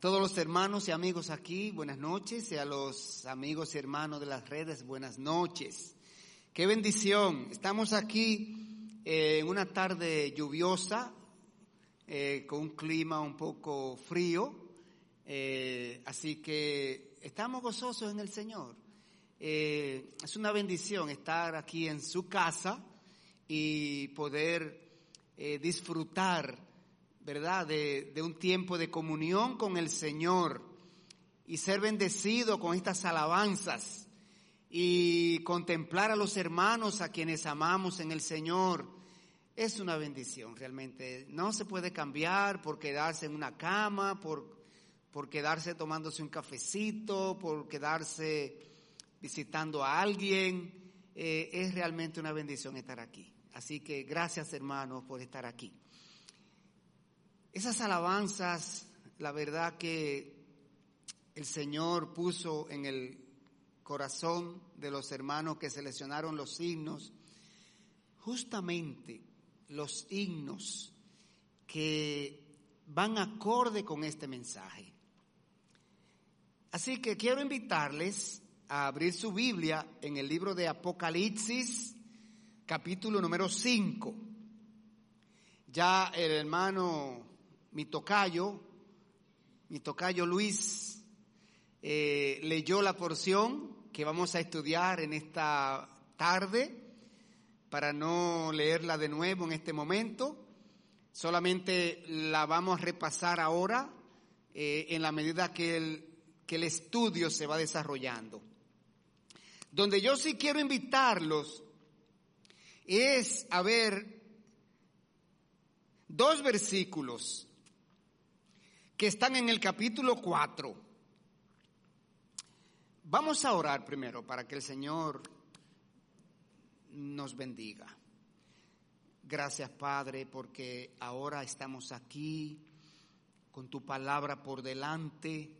todos los hermanos y amigos aquí, buenas noches, y a los amigos y hermanos de las redes, buenas noches. Qué bendición. Estamos aquí eh, en una tarde lluviosa, eh, con un clima un poco frío, eh, así que estamos gozosos en el Señor. es una bendición estar aquí en su casa y poder disfrutar ¿verdad? De, un tiempo de comunión con el Señor y ser bendecido con estas alabanzas y contemplar a los hermanos a quienes amamos en el Señor. Es una bendición realmente. No se puede cambiar por quedarse en una cama, por, por quedarse tomándose un cafecito, por quedarse visitando a alguien. Eh, es realmente una bendición estar aquí. Así que gracias hermanos por estar aquí. Esas alabanzas, la verdad que el Señor puso en el corazón de los hermanos que seleccionaron los himnos, justamente los himnos que van acorde con este mensaje. Así que quiero invitarles a abrir su Biblia en el libro de Apocalipsis, capítulo número 5. Ya el hermano mi tocayo, mi tocayo Luis, eh, leyó la porción que vamos a estudiar en esta tarde, para no leerla de nuevo en este momento. Solamente la vamos a repasar ahora eh, en la medida que el, que el estudio se va desarrollando. Donde yo sí quiero invitarlos es a ver dos versículos que están en el capítulo 4. Vamos a orar primero para que el Señor nos bendiga. Gracias Padre porque ahora estamos aquí con tu palabra por delante,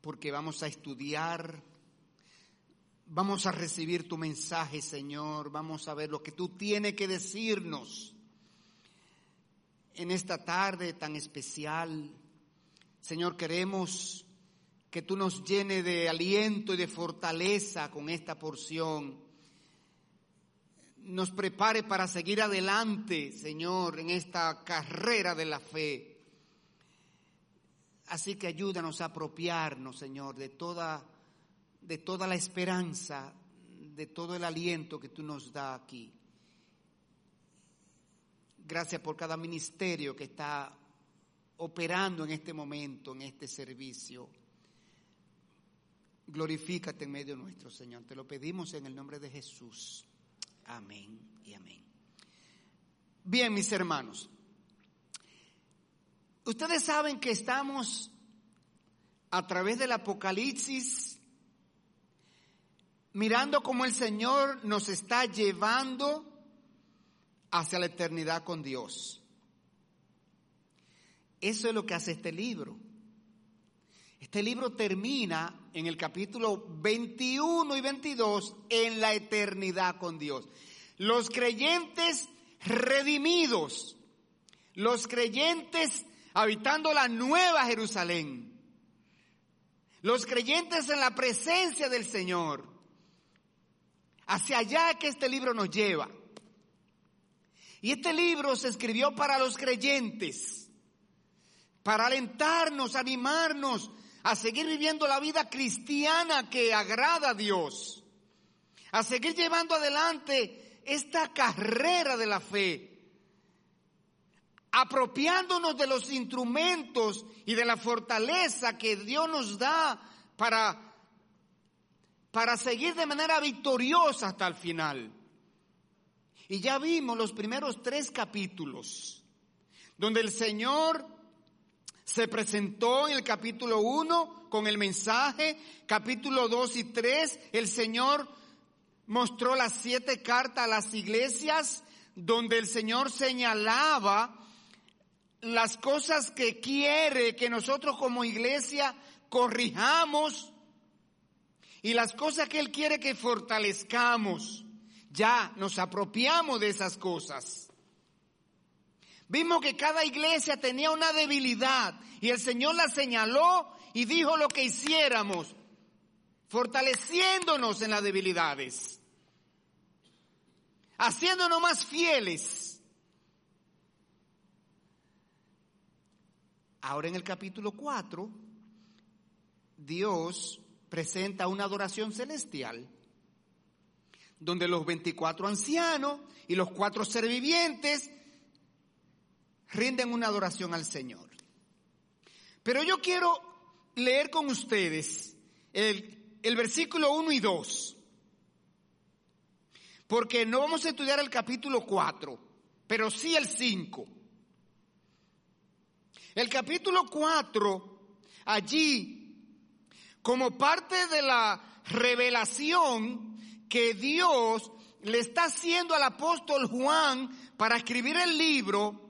porque vamos a estudiar, vamos a recibir tu mensaje Señor, vamos a ver lo que tú tienes que decirnos en esta tarde tan especial. Señor, queremos que tú nos llene de aliento y de fortaleza con esta porción. Nos prepare para seguir adelante, Señor, en esta carrera de la fe. Así que ayúdanos a apropiarnos, Señor, de toda, de toda la esperanza, de todo el aliento que tú nos da aquí. Gracias por cada ministerio que está operando en este momento, en este servicio. Glorifícate en medio nuestro, Señor. Te lo pedimos en el nombre de Jesús. Amén y amén. Bien, mis hermanos. Ustedes saben que estamos a través del Apocalipsis mirando cómo el Señor nos está llevando hacia la eternidad con Dios. Eso es lo que hace este libro. Este libro termina en el capítulo 21 y 22 en la eternidad con Dios. Los creyentes redimidos, los creyentes habitando la nueva Jerusalén, los creyentes en la presencia del Señor. Hacia allá que este libro nos lleva. Y este libro se escribió para los creyentes, para alentarnos, animarnos a seguir viviendo la vida cristiana que agrada a Dios, a seguir llevando adelante esta carrera de la fe, apropiándonos de los instrumentos y de la fortaleza que Dios nos da para, para seguir de manera victoriosa hasta el final. Y ya vimos los primeros tres capítulos, donde el Señor se presentó en el capítulo 1 con el mensaje, capítulo 2 y 3, el Señor mostró las siete cartas a las iglesias, donde el Señor señalaba las cosas que quiere que nosotros como iglesia corrijamos y las cosas que Él quiere que fortalezcamos ya nos apropiamos de esas cosas. Vimos que cada iglesia tenía una debilidad y el Señor la señaló y dijo lo que hiciéramos, fortaleciéndonos en las debilidades, haciéndonos más fieles. Ahora en el capítulo 4, Dios presenta una adoración celestial, donde los 24 ancianos y los cuatro servivientes rinden una adoración al Señor. Pero yo quiero leer con ustedes el, el versículo 1 y 2, porque no vamos a estudiar el capítulo 4, pero sí el 5. El capítulo 4, allí, como parte de la revelación que Dios le está haciendo al apóstol Juan para escribir el libro,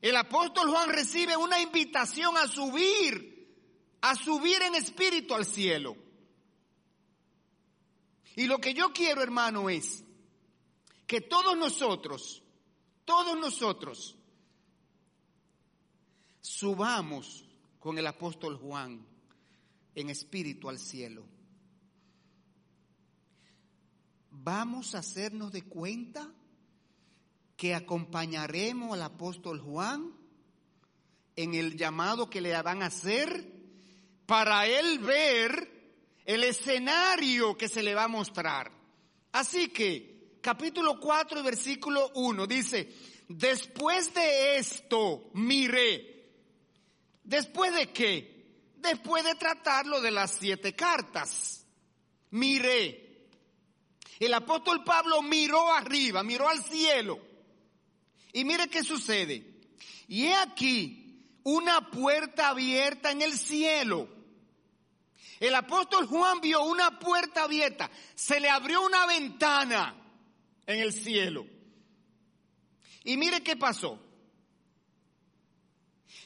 el apóstol Juan recibe una invitación a subir, a subir en espíritu al cielo. Y lo que yo quiero, hermano, es que todos nosotros, todos nosotros, subamos con el apóstol Juan en espíritu al cielo. Vamos a hacernos de cuenta que acompañaremos al apóstol Juan en el llamado que le van a hacer para él ver el escenario que se le va a mostrar. Así que, capítulo 4 y versículo 1 dice, después de esto miré ¿Después de qué? Después de tratarlo de las siete cartas. Miré. El apóstol Pablo miró arriba, miró al cielo. Y mire qué sucede. Y he aquí una puerta abierta en el cielo. El apóstol Juan vio una puerta abierta. Se le abrió una ventana en el cielo. Y mire qué pasó.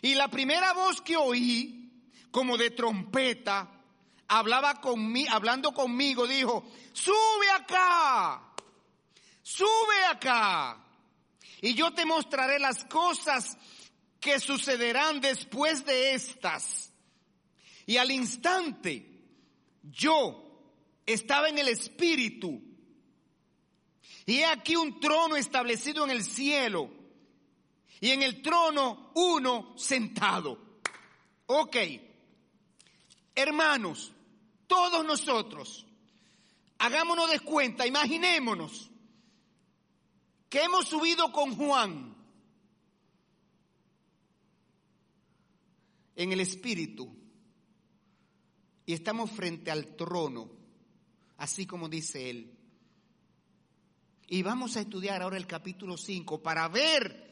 Y la primera voz que oí, como de trompeta, hablaba conmigo, hablando conmigo, dijo, sube acá, sube acá, y yo te mostraré las cosas que sucederán después de estas. Y al instante, yo estaba en el Espíritu, y he aquí un trono establecido en el cielo y en el trono uno sentado. Ok, hermanos, todos nosotros, hagámonos de cuenta, imaginémonos que hemos subido con Juan en el Espíritu y estamos frente al trono, así como dice él. Y vamos a estudiar ahora el capítulo 5 para ver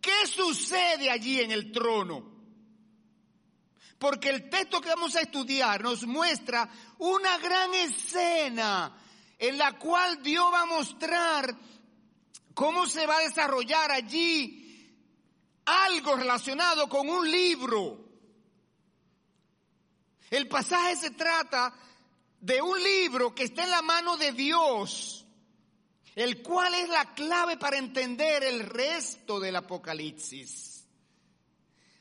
¿Qué sucede allí en el trono? Porque el texto que vamos a estudiar nos muestra una gran escena en la cual Dios va a mostrar cómo se va a desarrollar allí algo relacionado con un libro. El pasaje se trata de un libro que está en la mano de Dios el cual es la clave para entender el resto del Apocalipsis.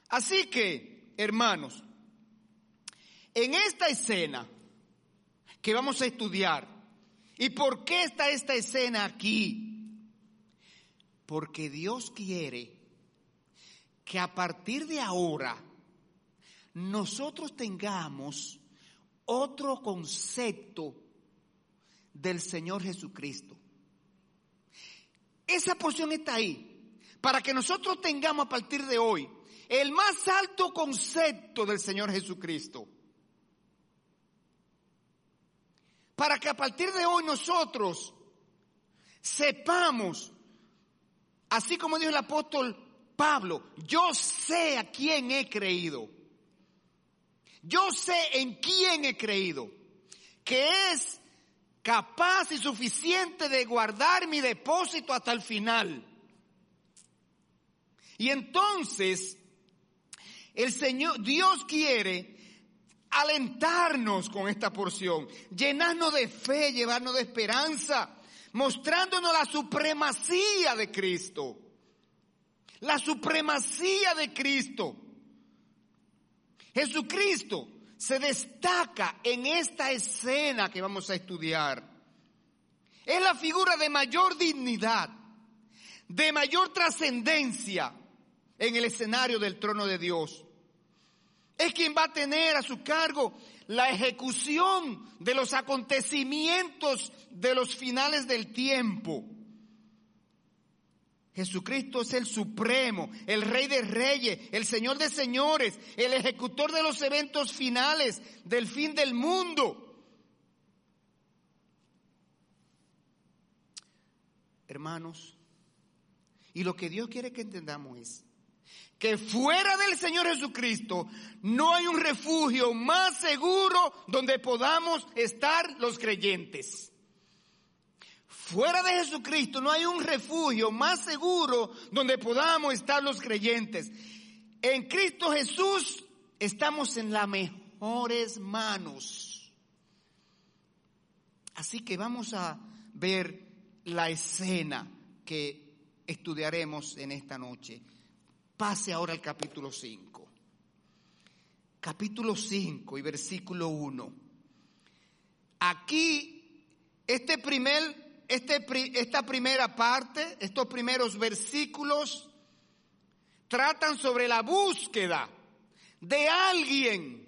Así que, hermanos, en esta escena que vamos a estudiar, ¿y por qué está esta escena aquí? Porque Dios quiere que a partir de ahora nosotros tengamos otro concepto del Señor Jesucristo. Esa porción está ahí. Para que nosotros tengamos a partir de hoy el más alto concepto del Señor Jesucristo. Para que a partir de hoy nosotros sepamos, así como dijo el apóstol Pablo, yo sé a quién he creído. Yo sé en quién he creído. Que es capaz y suficiente de guardar mi depósito hasta el final. Y entonces, el Señor, Dios quiere alentarnos con esta porción, llenarnos de fe, llevarnos de esperanza, mostrándonos la supremacía de Cristo. la supremacía de Cristo. Jesucristo se destaca en esta escena que vamos a estudiar. Es la figura de mayor dignidad, de mayor trascendencia en el escenario del trono de Dios. Es quien va a tener a su cargo la ejecución de los acontecimientos de los finales del tiempo. Jesucristo es el supremo, el rey de reyes, el señor de señores, el ejecutor de los eventos finales del fin del mundo. Hermanos, y lo que Dios quiere que entendamos es que fuera del Señor Jesucristo no hay un refugio más seguro donde podamos estar los creyentes. Fuera de Jesucristo no hay un refugio más seguro donde podamos estar los creyentes. En Cristo Jesús estamos en las mejores manos. Así que vamos a ver la escena que estudiaremos en esta noche. Pase ahora al capítulo 5. Capítulo 5 y versículo 1. Aquí, este primer este, esta primera parte, estos primeros versículos, tratan sobre la búsqueda de alguien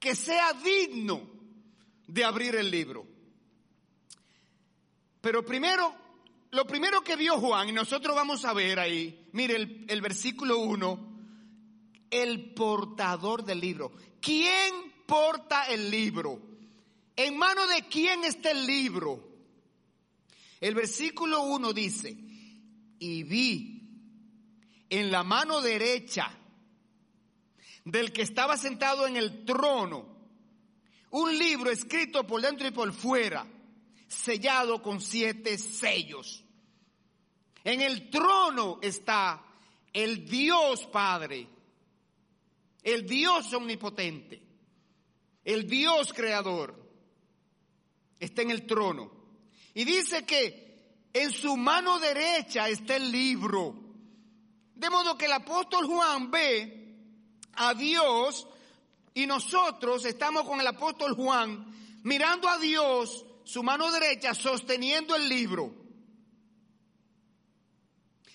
que sea digno de abrir el libro. Pero primero, lo primero que vio Juan, y nosotros vamos a ver ahí, mire el, versículo 1, el portador del libro. ¿Quién porta el libro? ¿En mano de quién está el libro? El versículo 1 dice, y vi en la mano derecha del que estaba sentado en el trono un libro escrito por dentro y por fuera, sellado con siete sellos. En el trono está el Dios Padre, el Dios omnipotente, el Dios creador. Está en el trono. Y dice que en su mano derecha está el libro. De modo que el apóstol Juan ve a Dios y nosotros estamos con el apóstol Juan mirando a Dios, su mano derecha, sosteniendo el libro,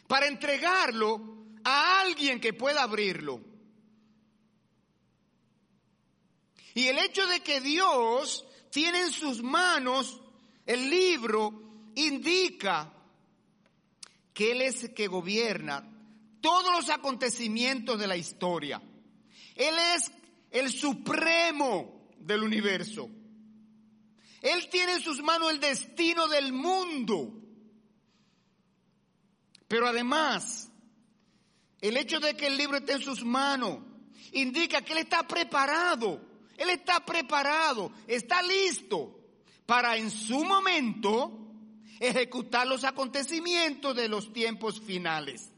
para entregarlo a alguien que pueda abrirlo. Y el hecho de que Dios tiene en sus manos el libro indica que Él es el que gobierna todos los acontecimientos de la historia. Él es el supremo del universo. Él tiene en sus manos el destino del mundo. Pero además, el hecho de que el libro esté en sus manos indica que Él está preparado. Él está preparado, está listo para en su momento ejecutar los acontecimientos de los tiempos finales.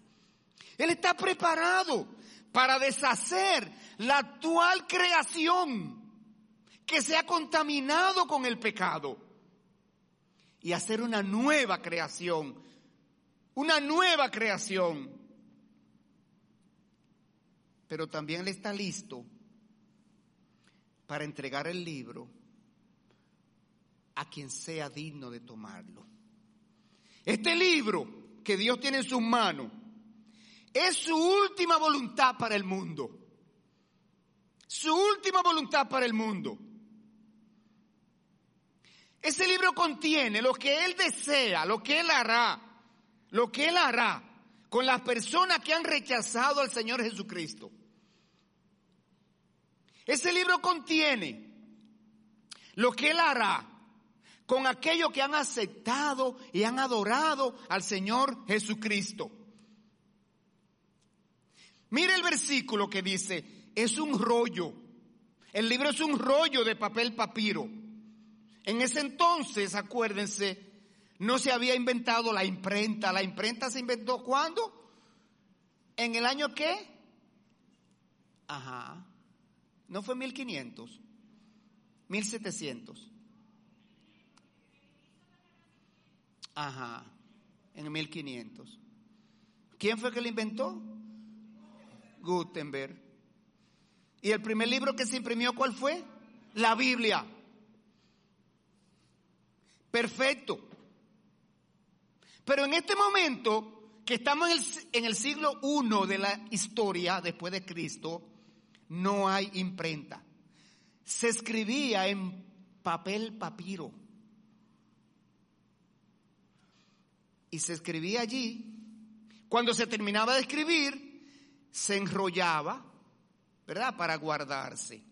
Él está preparado para deshacer la actual creación que se ha contaminado con el pecado y hacer una nueva creación, una nueva creación. Pero también Él está listo para entregar el libro a quien sea digno de tomarlo. Este libro que Dios tiene en sus manos es su última voluntad para el mundo. Su última voluntad para el mundo. Ese libro contiene lo que Él desea, lo que Él hará, lo que Él hará con las personas que han rechazado al Señor Jesucristo. Ese libro contiene lo que Él hará con aquellos que han aceptado y han adorado al Señor Jesucristo. Mire el versículo que dice, es un rollo. El libro es un rollo de papel papiro. En ese entonces, acuérdense, no se había inventado la imprenta. La imprenta se inventó cuándo? ¿En el año qué? Ajá. ¿No fue 1500? 1700. Ajá, en 1500. ¿Quién fue que lo inventó? Gutenberg. ¿Y el primer libro que se imprimió cuál fue? La Biblia. Perfecto. Pero en este momento, que estamos en el, en el siglo I de la historia después de Cristo, no hay imprenta. Se escribía en papel papiro. Y se escribía allí. Cuando se terminaba de escribir, se enrollaba, ¿verdad? Para guardarse.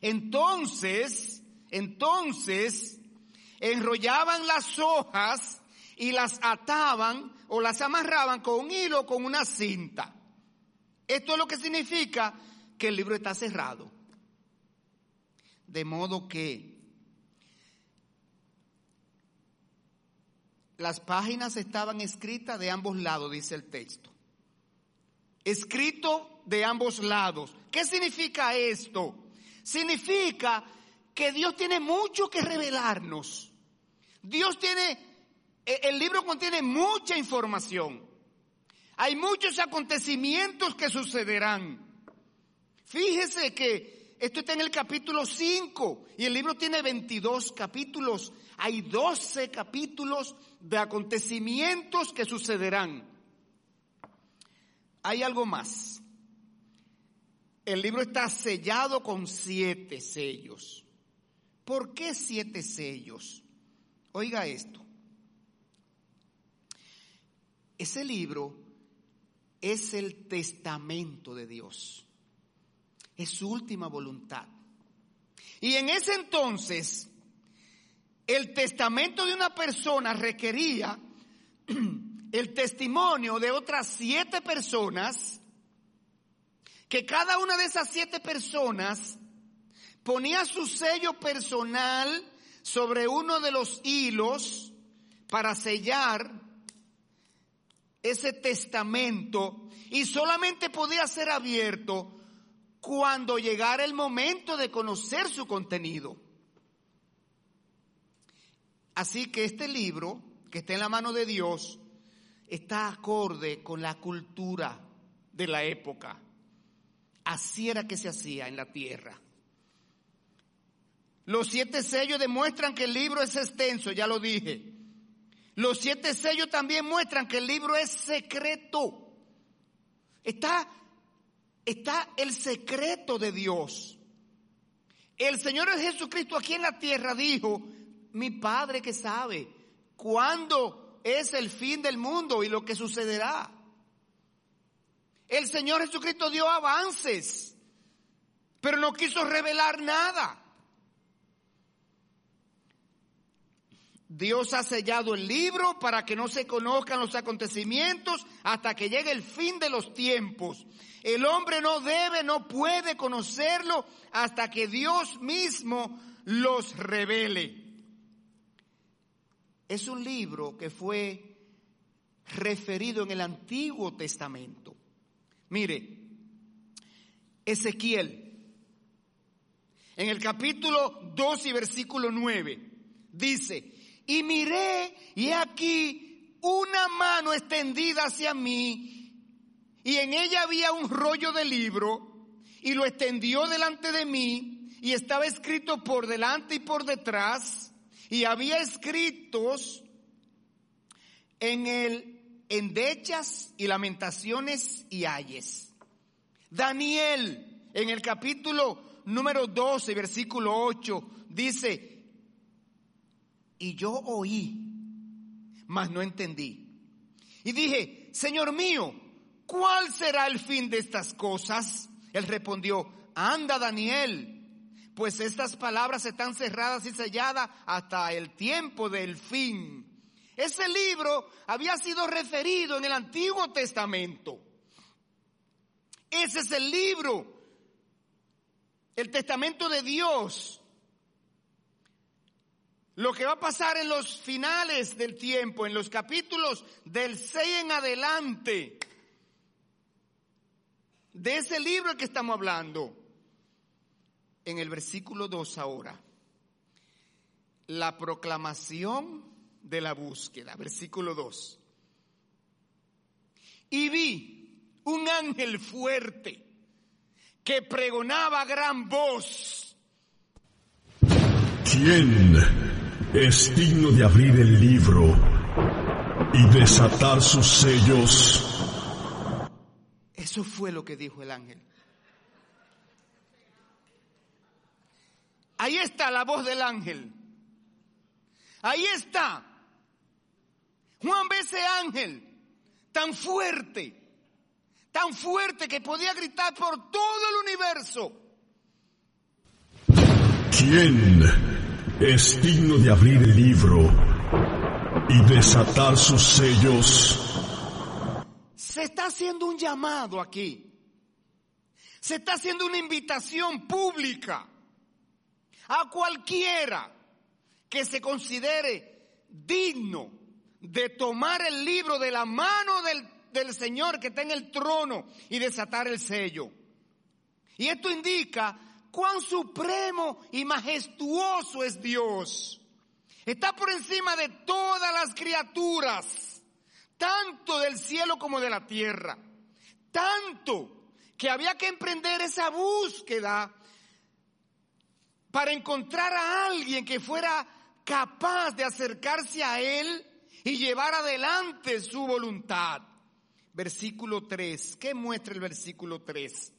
Entonces, entonces, enrollaban las hojas y las ataban o las amarraban con un hilo con una cinta. Esto es lo que significa que el libro está cerrado. De modo que las páginas estaban escritas de ambos lados, dice el texto. Escrito de ambos lados. ¿Qué significa esto? Significa que Dios tiene mucho que revelarnos. Dios tiene, e, el libro contiene mucha información. Hay muchos acontecimientos que sucederán. Fíjese que esto está en el capítulo 5 y el libro tiene 22 capítulos. Hay 12 capítulos de acontecimientos que sucederán. Hay algo más. El libro está sellado con siete sellos. ¿Por qué siete sellos? Oiga esto. Ese libro es el testamento de Dios. Es su última voluntad. Y en ese entonces, el testamento de una persona requería el testimonio de otras siete personas, que cada una de esas siete personas ponía su sello personal sobre uno de los hilos para sellar ese testamento y solamente podía ser abierto cuando llegara el momento de conocer su contenido. Así que este libro, que está en la mano de Dios, está acorde con la cultura de la época. Así era que se hacía en la tierra. Los siete sellos demuestran que el libro es extenso, ya lo dije. Los siete sellos también muestran que el libro es secreto. Está, está el secreto de Dios. El Señor Jesucristo aquí en la tierra dijo, mi Padre que sabe cuándo es el fin del mundo y lo que sucederá. El Señor Jesucristo dio avances, pero no quiso revelar nada. Dios ha sellado el libro para que no se conozcan los acontecimientos hasta que llegue el fin de los tiempos. El hombre no debe, no puede conocerlo hasta que Dios mismo los revele. Es un libro que fue referido en el Antiguo Testamento. Mire, Ezequiel, en el capítulo 2 y versículo 9, dice, y miré y aquí una mano extendida hacia mí y en ella había un rollo de libro y lo extendió delante de mí y estaba escrito por delante y por detrás y había escritos en el endechas y lamentaciones y ayes. Daniel en el capítulo número 12 versículo 8 dice y yo oí, mas no entendí. Y dije, Señor mío, ¿cuál será el fin de estas cosas? Él respondió, anda Daniel, pues estas palabras están cerradas y selladas hasta el tiempo del fin. Ese libro había sido referido en el Antiguo Testamento. Ese es el libro, el testamento de Dios lo que va a pasar en los finales del tiempo, en los capítulos del 6 en adelante, de ese libro que estamos hablando, en el versículo 2 ahora, la proclamación de la búsqueda, versículo 2. y vi un ángel fuerte que pregonaba gran voz. ¿Quién es digno de abrir el libro y desatar sus sellos? Eso fue lo que dijo el ángel. Ahí está la voz del ángel. Ahí está. Juan ve ese ángel tan fuerte, tan fuerte que podía gritar por todo el universo. ¿Quién es digno de abrir el libro y desatar sus sellos? Se está haciendo un llamado aquí. Se está haciendo una invitación pública a cualquiera que se considere digno de tomar el libro de la mano del, del, Señor que está en el trono y desatar el sello. Y esto indica cuán supremo y majestuoso es Dios. Está por encima de todas las criaturas, tanto del cielo como de la tierra. Tanto que había que emprender esa búsqueda para encontrar a alguien que fuera capaz de acercarse a Él y llevar adelante su voluntad. Versículo 3. ¿Qué muestra el versículo 3?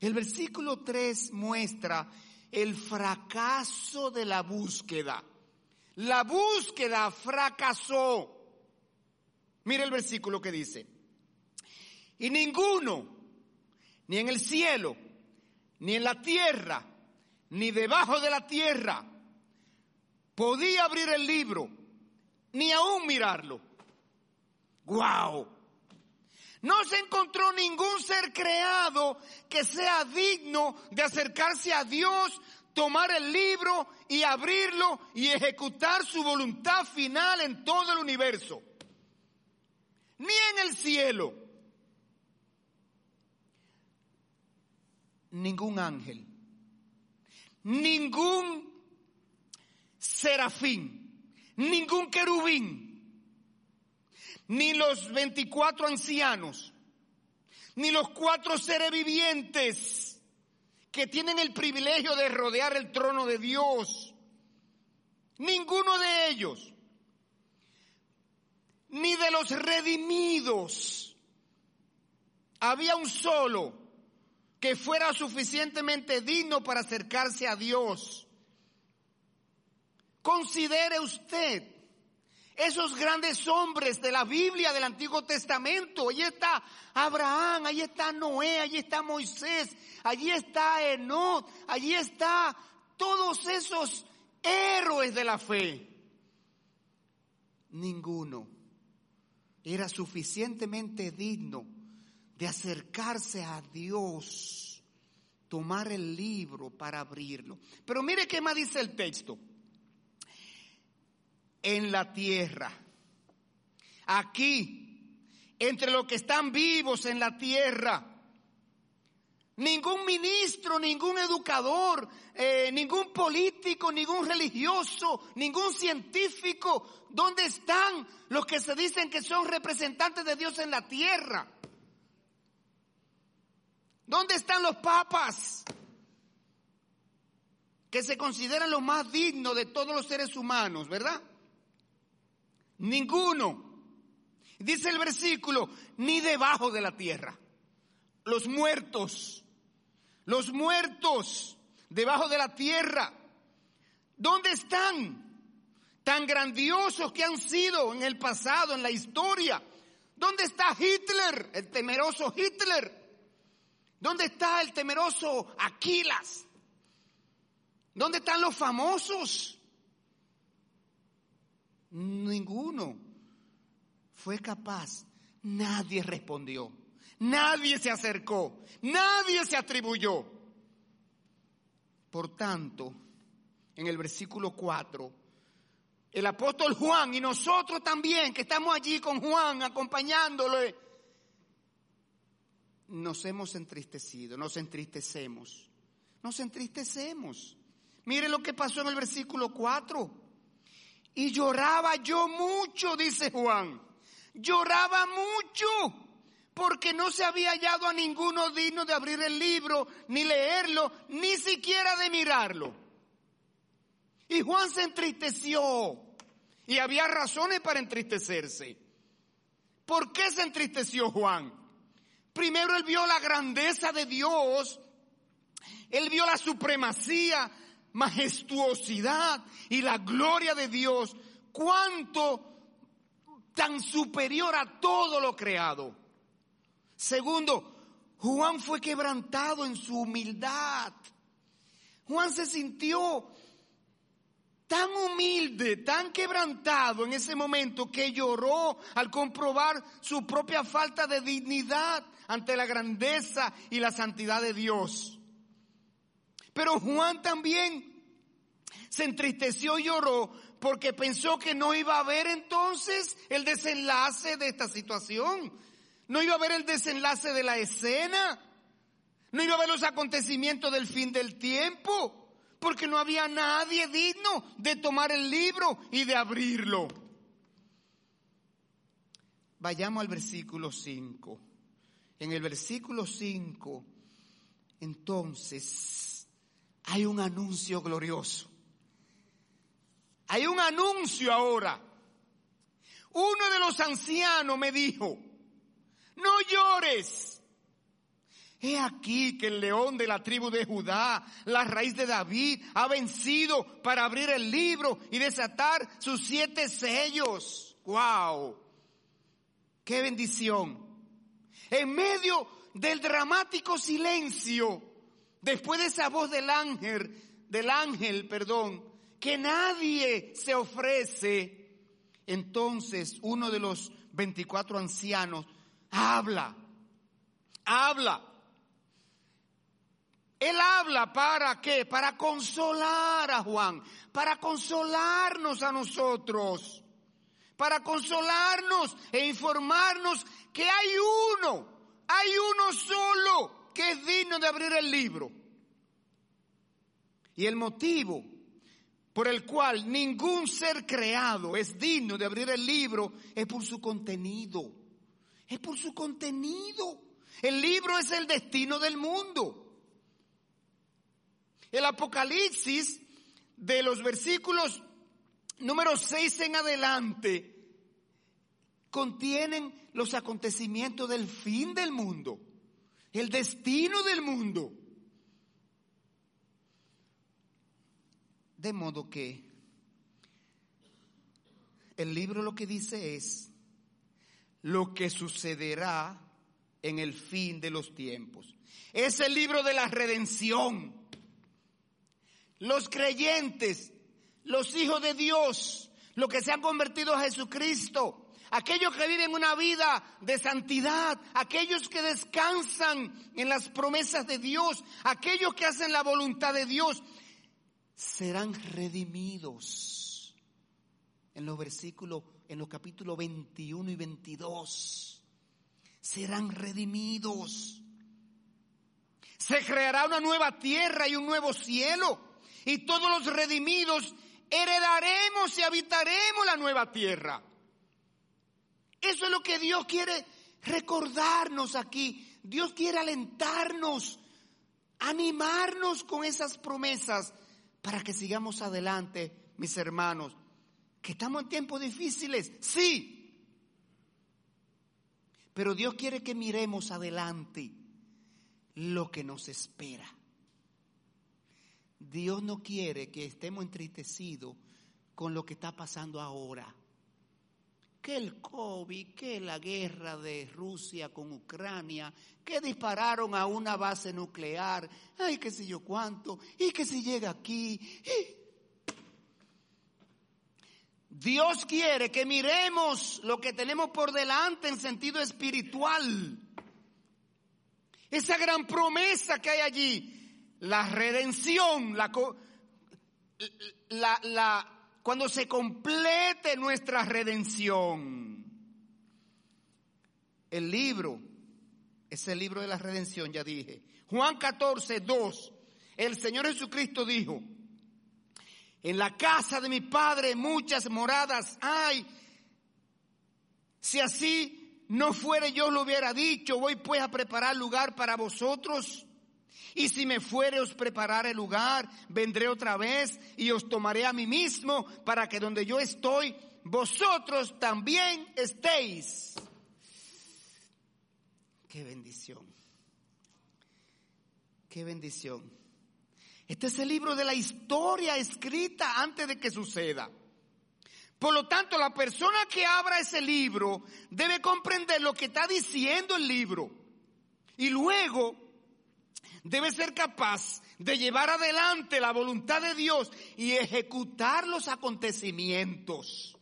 El versículo 3 muestra el fracaso de la búsqueda. La búsqueda fracasó. Mire el versículo que dice. Y ninguno, ni en el cielo, ni en la tierra, ni debajo de la tierra, podía abrir el libro, ni aún mirarlo. ¡Guau! No se encontró ningún ser creado que sea digno de acercarse a Dios, tomar el libro y abrirlo y ejecutar su voluntad final en todo el universo. Ni en el cielo. Ningún ángel. Ningún serafín. Ningún querubín ni los 24 ancianos, ni los cuatro seres vivientes que tienen el privilegio de rodear el trono de Dios. Ninguno de ellos, ni de los redimidos, había un solo que fuera suficientemente digno para acercarse a Dios. Considere usted esos grandes hombres de la Biblia del Antiguo Testamento. Allí está Abraham, allí está Noé, allí está Moisés, allí está Enoch, allí está todos esos héroes de la fe. Ninguno era suficientemente digno de acercarse a Dios, tomar el libro para abrirlo. Pero mire qué más dice el texto en la tierra. Aquí, entre los que están vivos en la tierra. Ningún ministro, ningún educador, eh, ningún político, ningún religioso, ningún científico. ¿Dónde están los que se dicen que son representantes de Dios en la tierra? ¿Dónde están los papas? Que se consideran los más dignos de todos los seres humanos, ¿verdad? Ninguno. Dice el versículo, ni debajo de la tierra. Los muertos, los muertos debajo de la tierra. ¿Dónde están? Tan grandiosos que han sido en el pasado, en la historia. ¿Dónde está Hitler, el temeroso Hitler? ¿Dónde está el temeroso Aquilas? ¿Dónde están los famosos? Ninguno fue capaz. Nadie respondió. Nadie se acercó. Nadie se atribuyó. Por tanto, en el versículo 4, el apóstol Juan y nosotros también, que estamos allí con Juan acompañándole, nos hemos entristecido, nos entristecemos, nos entristecemos. Mire lo que pasó en el versículo 4. Y lloraba yo mucho, dice Juan. Lloraba mucho porque no se había hallado a ninguno digno de abrir el libro, ni leerlo, ni siquiera de mirarlo. Y Juan se entristeció. Y había razones para entristecerse. ¿Por qué se entristeció Juan? Primero él vio la grandeza de Dios, él vio la supremacía, majestuosidad y la gloria de Dios, cuánto tan superior a todo lo creado. Segundo, Juan fue quebrantado en su humildad. Juan se sintió tan humilde, tan quebrantado en ese momento que lloró al comprobar su propia falta de dignidad ante la grandeza y la santidad de Dios. Pero Juan también se entristeció y lloró porque pensó que no iba a haber entonces el desenlace de esta situación. No iba a haber el desenlace de la escena. No iba a haber los acontecimientos del fin del tiempo porque no había nadie digno de tomar el libro y de abrirlo. Vayamos al versículo 5. En el versículo 5, entonces, hay un anuncio glorioso. Hay un anuncio ahora. Uno de los ancianos me dijo, no llores. He aquí que el león de la tribu de Judá, la raíz de David, ha vencido para abrir el libro y desatar sus siete sellos. ¡Wow! ¡Qué bendición! En medio del dramático silencio, después de esa voz del ángel, del ángel, perdón, que nadie se ofrece, entonces uno de los 24 ancianos habla, habla él habla para qué? Para consolar a Juan, para consolarnos a nosotros, para consolarnos e informarnos que hay uno, hay uno solo que es digno de abrir el libro. Y el motivo por el cual ningún ser creado es digno de abrir el libro es por su contenido. Es por su contenido. El libro es el destino del mundo. El Apocalipsis de los versículos número 6 en adelante contienen los acontecimientos del fin del mundo, el destino del mundo. De modo que el libro lo que dice es lo que sucederá en el fin de los tiempos. Es el libro de la redención los creyentes, los hijos de Dios, los que se han convertido a Jesucristo, aquellos que viven una vida de santidad, aquellos que descansan en las promesas de Dios, aquellos que hacen la voluntad de Dios, serán redimidos. En los versículos, en los capítulos 21 y 22, serán redimidos. Se creará una nueva tierra y un nuevo cielo y todos los redimidos heredaremos y habitaremos la nueva tierra. Eso es lo que Dios quiere recordarnos aquí. Dios quiere alentarnos, animarnos con esas promesas para que sigamos adelante, mis hermanos. Que estamos en tiempos difíciles, sí. Pero Dios quiere que miremos adelante lo que nos espera. Dios no quiere que estemos entristecidos con lo que está pasando ahora. Que el COVID, que la guerra de Rusia con Ucrania, que dispararon a una base nuclear, ay, qué sé yo cuánto, y que si llega aquí. Dios quiere que miremos lo que tenemos por delante en sentido espiritual. Esa gran promesa que hay allí la redención, la, la, cuando se complete nuestra redención. El libro, es el libro de la redención, ya dije. Juan 14, 2. El Señor Jesucristo dijo, en la casa de mi Padre muchas moradas hay. Si así no fuere yo lo hubiera dicho, voy pues a preparar lugar para vosotros. Y si me fuere os preparar el lugar, vendré otra vez y os tomaré a mí mismo para que donde yo estoy, vosotros también estéis. Qué bendición. Qué bendición. Este es el libro de la historia escrita antes de que suceda. Por lo tanto, la persona que abra ese libro debe comprender lo que está diciendo el libro. Y luego debe ser capaz de llevar adelante la voluntad de Dios y ejecutar los acontecimientos.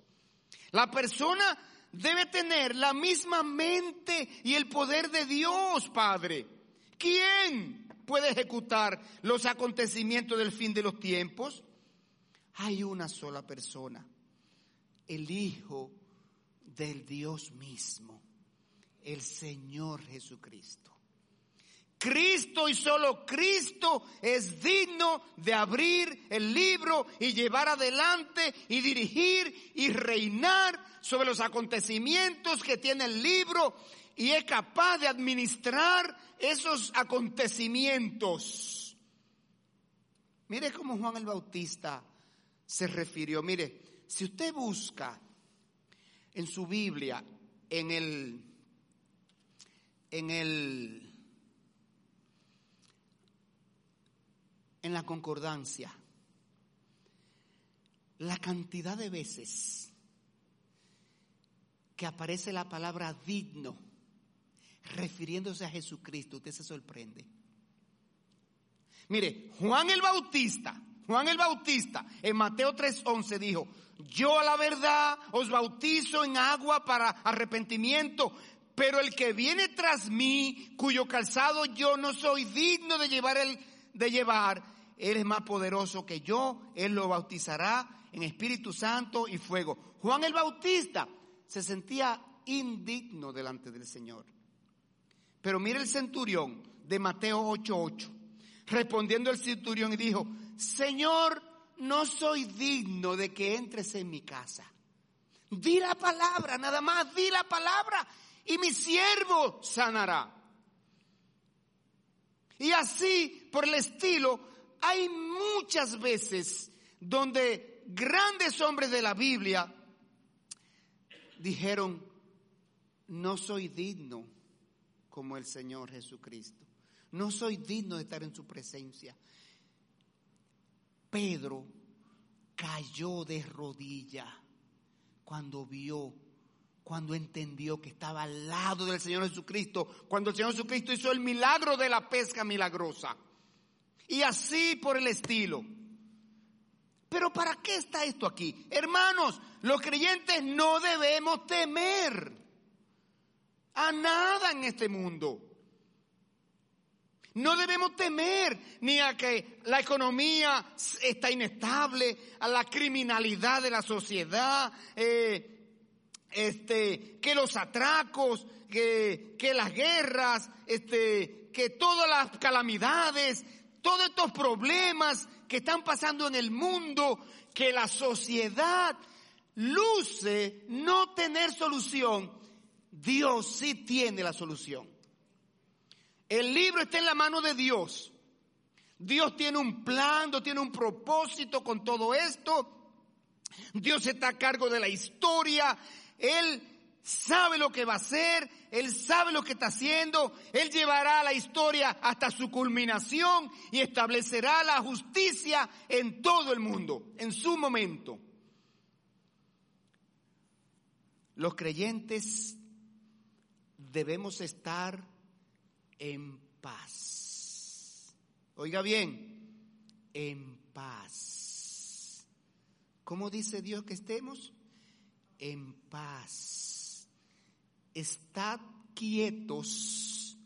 La persona debe tener la misma mente y el poder de Dios, Padre. ¿Quién puede ejecutar los acontecimientos del fin de los tiempos? Hay una sola persona el Hijo del Dios mismo, el Señor Jesucristo. Cristo y solo Cristo es digno de abrir el libro y llevar adelante y dirigir y reinar sobre los acontecimientos que tiene el libro y es capaz de administrar esos acontecimientos. Mire cómo Juan el Bautista se refirió. Mire, si usted busca en su Biblia, en el, en el, en la concordancia, la cantidad de veces que aparece la palabra digno refiriéndose a Jesucristo, usted se sorprende. Mire, Juan el Bautista, Juan el Bautista en Mateo 3:11 dijo, yo a la verdad os bautizo en agua para arrepentimiento, pero el que viene tras mí, cuyo calzado yo no soy digno de llevar, el, de llevar, él es más poderoso que yo, él lo bautizará en Espíritu Santo y fuego. Juan el Bautista se sentía indigno delante del Señor. Pero mire el centurión de Mateo 8:8. Respondiendo el centurión y dijo, Señor, no soy digno de que entres en mi casa. Di la palabra, nada más, di la palabra y mi siervo sanará. Y así, por el estilo, hay muchas veces donde grandes hombres de la Biblia dijeron, no soy digno como el Señor Jesucristo. No soy digno de estar en su presencia. Pedro cayó de rodilla cuando vio, cuando entendió que estaba al lado del Señor Jesucristo, cuando el Señor Jesucristo hizo el milagro de la pesca milagrosa. Y así por el estilo. Pero ¿para qué está esto aquí? Hermanos, los creyentes no debemos temer a nada en este mundo. No debemos temer ni a que la economía está inestable, a la criminalidad de la sociedad, eh, este, que los atracos, que, que las guerras, este, que todas las calamidades, todos estos problemas que están pasando en el mundo, que la sociedad luce no tener solución, Dios sí tiene la solución. El libro está en la mano de Dios. Dios tiene un plan, Dios tiene un propósito con todo esto. Dios está a cargo de la historia. Él sabe lo que va a hacer. Él sabe lo que está haciendo. Él llevará la historia hasta su culminación y establecerá la justicia en todo el mundo, en su momento. Los creyentes debemos estar en paz. Oiga bien, en paz. ¿Cómo dice Dios que estemos? En paz. Estad quietos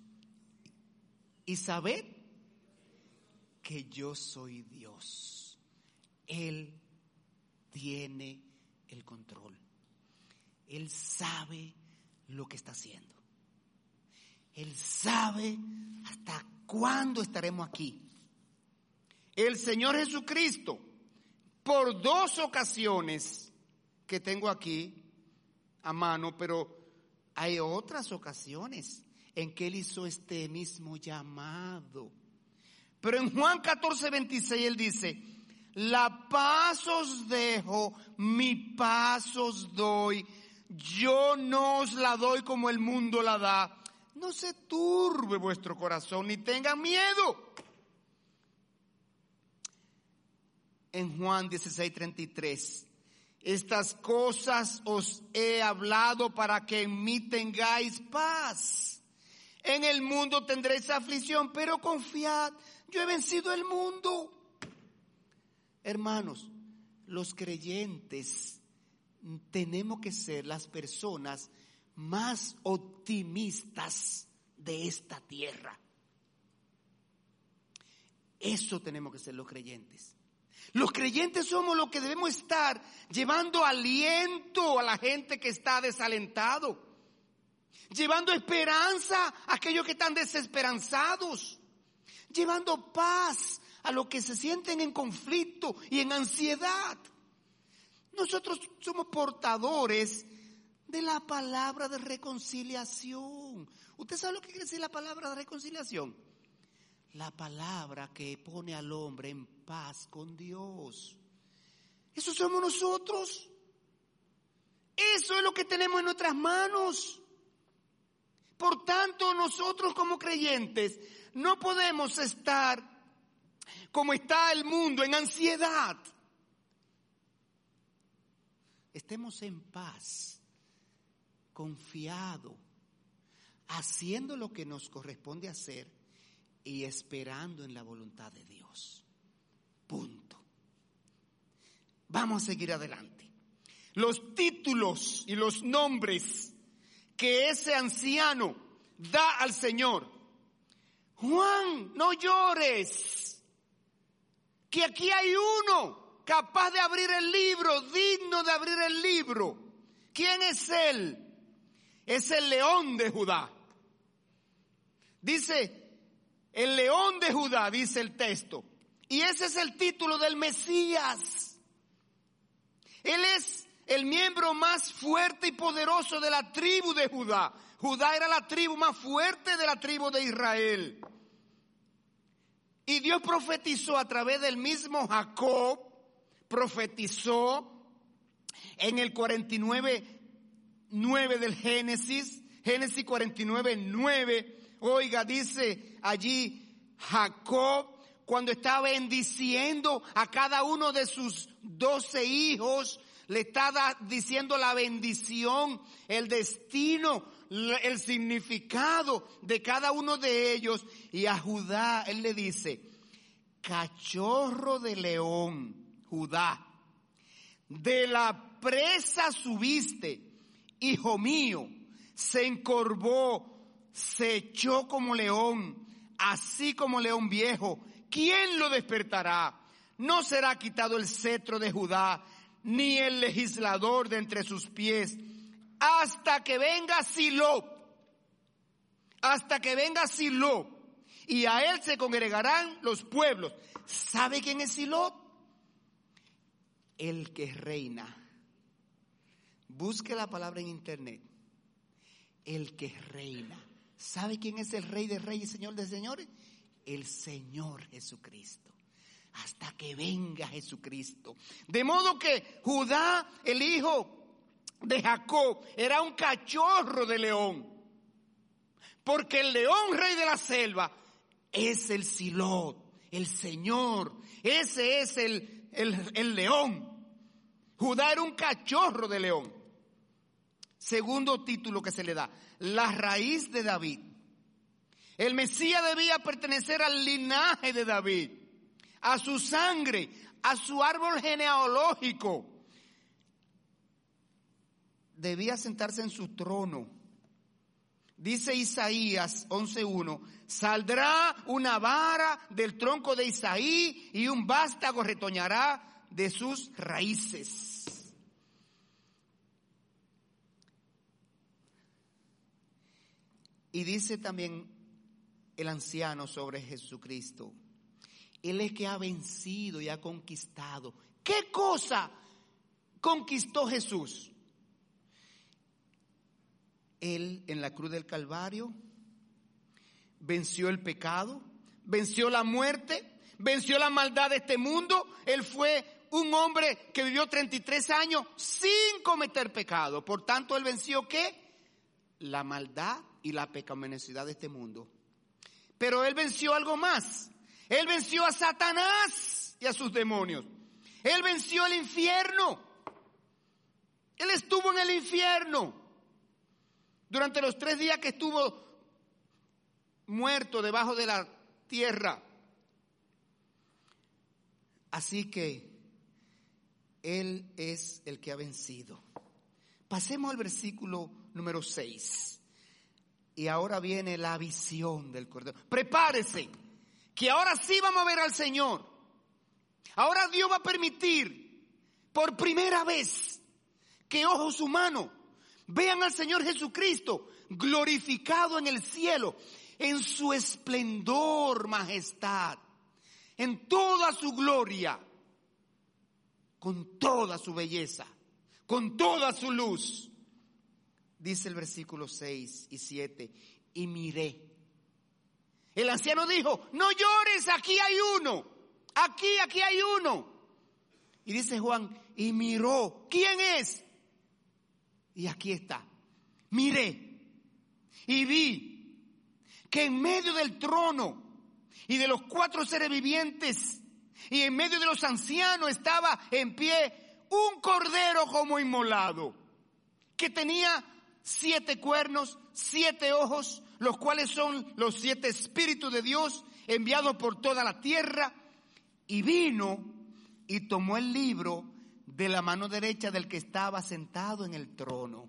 y sabed que yo soy Dios. Él tiene el control. Él sabe lo que está haciendo. Él sabe hasta cuándo estaremos aquí. El Señor Jesucristo, por dos ocasiones que tengo aquí a mano, pero hay otras ocasiones en que él hizo este mismo llamado. Pero en Juan 14, 26 él dice, la paz os dejo, mi paz os doy. Yo no os la doy como el mundo la da. No se turbe vuestro corazón ni tengan miedo. En Juan 16, 33. Estas cosas os he hablado para que en mí tengáis paz. En el mundo tendréis aflicción, pero confiad, yo he vencido el mundo. Hermanos, los creyentes tenemos que ser las personas más optimistas de esta tierra. Eso tenemos que ser los creyentes. Los creyentes somos los que debemos estar llevando aliento a la gente que está desalentado, llevando esperanza a aquellos que están desesperanzados, llevando paz a los que se sienten en conflicto y en ansiedad. Nosotros somos portadores de la palabra de reconciliación. ¿Usted sabe lo que quiere decir la palabra de reconciliación? La palabra que pone al hombre en paz con Dios. Eso somos nosotros. Eso es lo que tenemos en nuestras manos. Por tanto, nosotros como creyentes no podemos estar como está el mundo en ansiedad. Estemos en paz, confiado, haciendo lo que nos corresponde hacer y esperando en la voluntad de Dios. Punto. Vamos a seguir adelante. Los títulos y los nombres que ese anciano da al Señor. Juan, no llores, que aquí hay uno capaz de abrir el libro, digno de abrir el libro. ¿Quién es él? Es el león de Judá. Dice, el león de Judá, dice el texto. Y ese es el título del Mesías. Él es el miembro más fuerte y poderoso de la tribu de Judá. Judá era la tribu más fuerte de la tribu de Israel. Y Dios profetizó a través del mismo Jacob, profetizó en el 49, 9 del Génesis, Génesis 49, 9. Oiga, dice allí Jacob cuando está bendiciendo a cada uno de sus doce hijos, le está diciendo la bendición, el destino, el significado de cada uno de ellos. Y a Judá él le dice, cachorro de león, Judá, de la presa subiste, hijo mío, se encorvó, se echó como león, así como león viejo. ¿Quién lo despertará? No será quitado el cetro de Judá, ni el legislador de entre sus pies, hasta que venga Silo. Hasta que venga Silo. Y a él se congregarán los pueblos. ¿Sabe quién es Silo? El que reina. Busque la palabra en internet. El que reina. ¿Sabe quién es el rey de reyes señor de señores? El Señor Jesucristo. Hasta que venga Jesucristo. De modo que Judá, el hijo de Jacob, era un cachorro de león. Porque el león rey de la selva es el Silot, el Señor. Ese es el, el león. Judá era un cachorro de león. Segundo título que se le da, la raíz de David. El Mesías debía pertenecer al linaje de David, a su sangre, a su árbol genealógico. Debía sentarse en su trono. Dice Isaías 11.1, saldrá una vara del tronco de Isaí y un vástago retoñará de sus raíces. Y dice también el anciano sobre Jesucristo. Él es que ha vencido y ha conquistado. ¿Qué cosa conquistó Jesús? Él en la cruz del Calvario venció el pecado, venció la muerte, venció la maldad de este mundo. Él fue un hombre que vivió 33 años sin cometer pecado. Por tanto, él venció qué? La maldad y la pecaminosidad de este mundo. Pero él venció algo más. Él venció a Satanás y a sus demonios. Él venció el infierno. Él estuvo en el infierno. Durante los tres días que estuvo muerto debajo de la tierra. Así que Él es el que ha vencido. Pasemos al versículo número 6. Y ahora viene la visión del Cordero. Prepárese, que ahora sí vamos a ver al Señor. Ahora Dios va a permitir por primera vez que ojos humanos vean al Señor Jesucristo glorificado en el cielo, en su esplendor, majestad, en toda su gloria, con toda su belleza, con toda su luz. Dice el versículo 6 y 7, y miré. El anciano dijo, no llores, aquí hay uno, aquí, aquí hay uno. Y dice Juan, y miró, ¿quién es? Y aquí está, miré y vi que en medio del trono y de los cuatro seres vivientes y en medio de los ancianos estaba en pie un cordero como inmolado, que tenía siete cuernos, siete ojos, los cuales son los siete espíritus de Dios enviados por toda la tierra, y vino y tomó el libro de la mano derecha del que estaba sentado en el trono.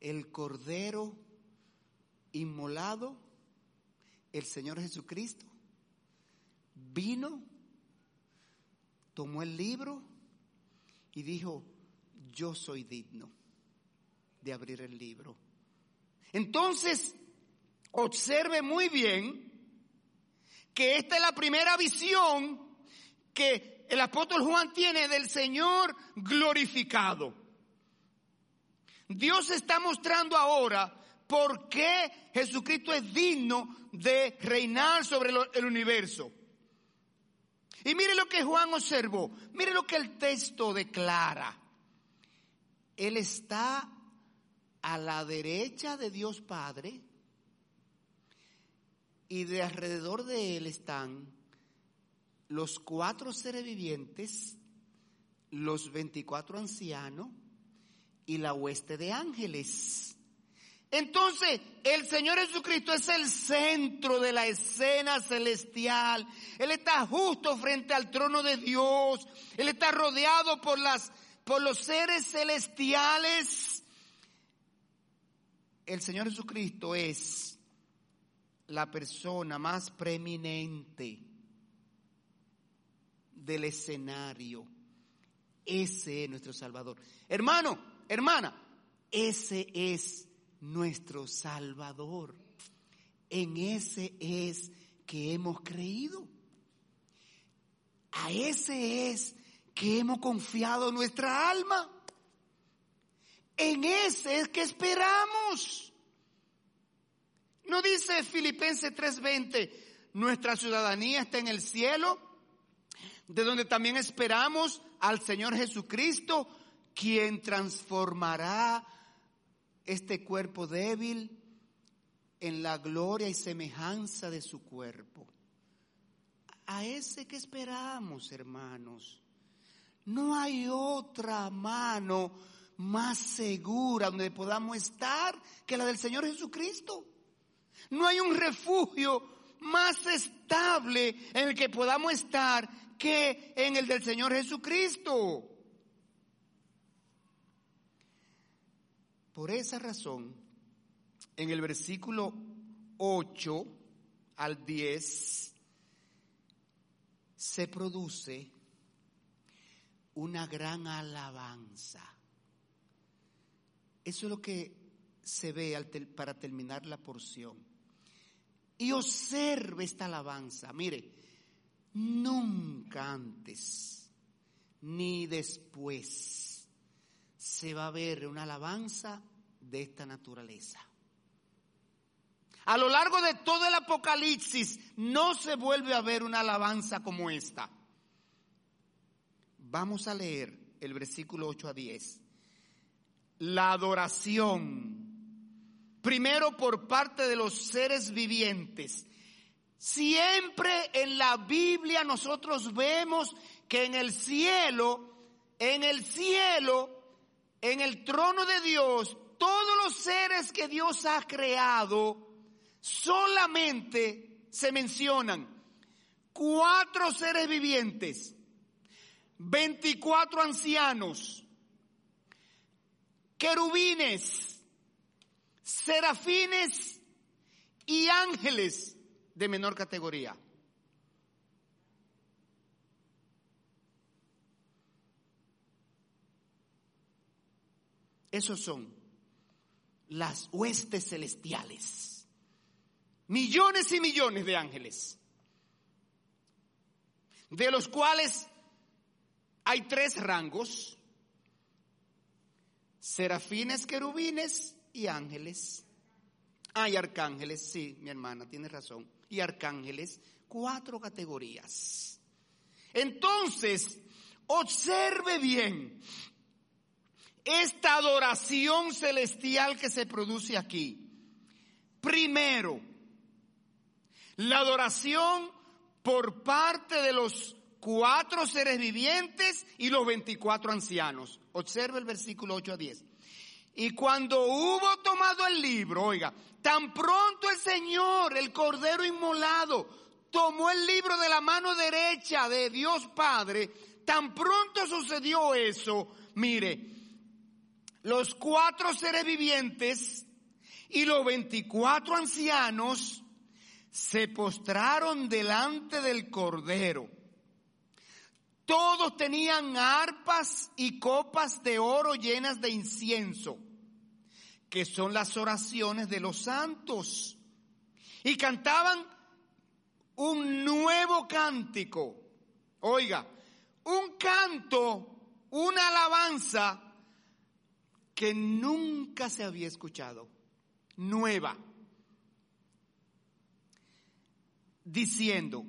El cordero inmolado, el Señor Jesucristo, vino, tomó el libro y dijo, yo soy digno de abrir el libro. Entonces, observe muy bien que esta es la primera visión que el apóstol Juan tiene del Señor glorificado. Dios está mostrando ahora por qué Jesucristo es digno de reinar sobre el universo. Y mire lo que Juan observó, mire lo que el texto declara. Él está a la derecha de Dios Padre y de alrededor de él están los cuatro seres vivientes, los veinticuatro ancianos y la hueste de ángeles. Entonces, el Señor Jesucristo es el centro de la escena celestial. Él está justo frente al trono de Dios. Él está rodeado por las por los seres celestiales. El Señor Jesucristo es la persona más preeminente del escenario. Ese es nuestro Salvador. Hermano, hermana, ese es nuestro Salvador. En ese es que hemos creído. A ese es que hemos confiado nuestra alma. En ese es que esperamos. No dice Filipenses 3:20, nuestra ciudadanía está en el cielo, de donde también esperamos al Señor Jesucristo, quien transformará este cuerpo débil en la gloria y semejanza de su cuerpo. A ese que esperamos, hermanos. No hay otra mano más segura donde podamos estar que la del Señor Jesucristo. No hay un refugio más estable en el que podamos estar que en el del Señor Jesucristo. Por esa razón, en el versículo 8 al 10 se produce una gran alabanza. Eso es lo que se ve para terminar la porción. Y observe esta alabanza. Mire, nunca antes ni después se va a ver una alabanza de esta naturaleza. A lo largo de todo el Apocalipsis no se vuelve a ver una alabanza como esta. Vamos a leer el versículo 8 a 10. La adoración, primero por parte de los seres vivientes. Siempre en la Biblia nosotros vemos que en el cielo, en el cielo, en el trono de Dios, todos los seres que Dios ha creado, solamente se mencionan cuatro seres vivientes, 24 ancianos, querubines, serafines y ángeles de menor categoría. Esos son las huestes celestiales. Millones y millones de ángeles. De los cuales hay tres rangos. Serafines, querubines y ángeles. Hay arcángeles, sí, mi hermana tiene razón. Y arcángeles, cuatro categorías. Entonces, observe bien esta adoración celestial que se produce aquí. Primero, la adoración por parte de los cuatro seres vivientes y los 24 ancianos. Observe el versículo 8 a 10. Y cuando hubo tomado el libro, oiga, tan pronto el Señor, el Cordero Inmolado, tomó el libro de la mano derecha de Dios Padre, tan pronto sucedió eso, mire, los cuatro seres vivientes y los veinticuatro ancianos se postraron delante del Cordero. Todos tenían arpas y copas de oro llenas de incienso, que son las oraciones de los santos. Y cantaban un nuevo cántico. Oiga, un canto, una alabanza que nunca se había escuchado, nueva, diciendo,